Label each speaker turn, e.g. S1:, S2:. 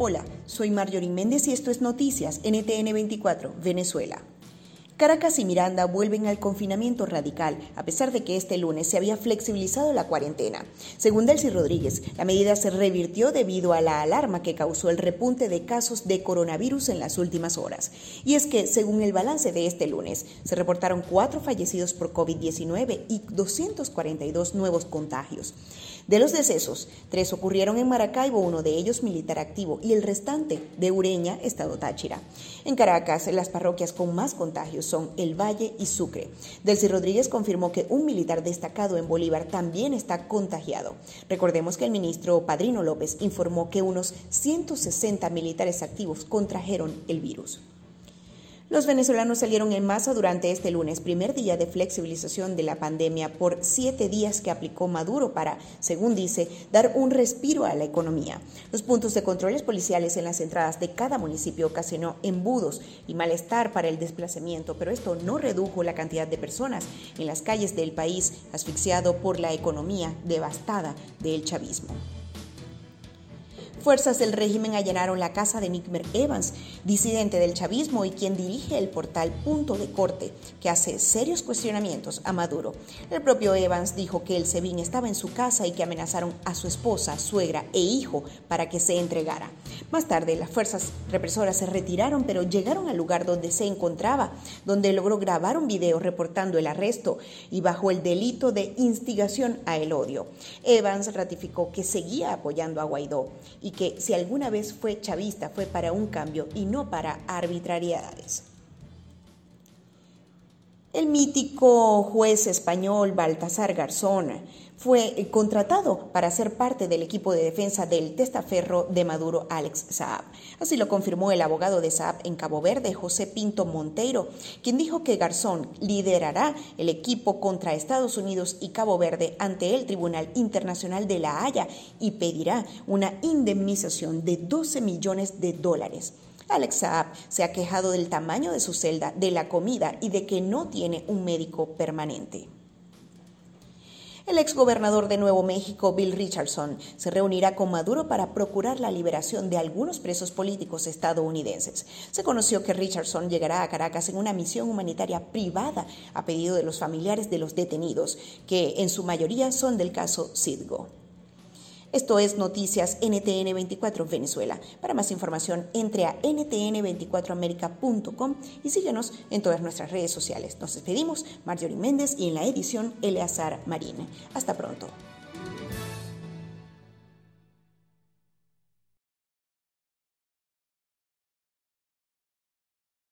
S1: Hola, soy Marjorie Méndez y esto es Noticias NTN 24, Venezuela. Caracas y Miranda vuelven al confinamiento radical, a pesar de que este lunes se había flexibilizado la cuarentena. Según Delcy Rodríguez, la medida se revirtió debido a la alarma que causó el repunte de casos de coronavirus en las últimas horas. Y es que, según el balance de este lunes, se reportaron cuatro fallecidos por COVID-19 y 242 nuevos contagios. De los decesos, tres ocurrieron en Maracaibo, uno de ellos militar activo, y el restante de Ureña, Estado Táchira. En Caracas, las parroquias con más contagios son El Valle y Sucre. Delcy Rodríguez confirmó que un militar destacado en Bolívar también está contagiado. Recordemos que el ministro Padrino López informó que unos 160 militares activos contrajeron el virus. Los venezolanos salieron en masa durante este lunes, primer día de flexibilización de la pandemia por siete días que aplicó Maduro para, según dice, dar un respiro a la economía. Los puntos de controles policiales en las entradas de cada municipio ocasionó embudos y malestar para el desplazamiento, pero esto no redujo la cantidad de personas en las calles del país asfixiado por la economía devastada del chavismo. Fuerzas del régimen allanaron la casa de Nickmer Evans, disidente del chavismo y quien dirige el portal Punto de Corte, que hace serios cuestionamientos a Maduro. El propio Evans dijo que el SEBIN estaba en su casa y que amenazaron a su esposa, suegra e hijo para que se entregara. Más tarde, las fuerzas represoras se retiraron, pero llegaron al lugar donde se encontraba, donde logró grabar un video reportando el arresto y bajo el delito de instigación a el odio. Evans ratificó que seguía apoyando a Guaidó y que si alguna vez fue chavista fue para un cambio y no para arbitrariedades. El mítico juez español Baltasar Garzón fue contratado para ser parte del equipo de defensa del testaferro de Maduro, Alex Saab. Así lo confirmó el abogado de Saab en Cabo Verde, José Pinto Monteiro, quien dijo que Garzón liderará el equipo contra Estados Unidos y Cabo Verde ante el Tribunal Internacional de La Haya y pedirá una indemnización de 12 millones de dólares. Alex Saab se ha quejado del tamaño de su celda, de la comida y de que no tiene un médico permanente. El exgobernador de Nuevo México, Bill Richardson, se reunirá con Maduro para procurar la liberación de algunos presos políticos estadounidenses. Se conoció que Richardson llegará a Caracas en una misión humanitaria privada a pedido de los familiares de los detenidos, que en su mayoría son del caso Citgo. Esto es Noticias NTN 24 Venezuela. Para más información, entre a ntn24america.com y síguenos en todas nuestras redes sociales. Nos despedimos, Marjorie Méndez y en la edición Eleazar Marín. Hasta pronto.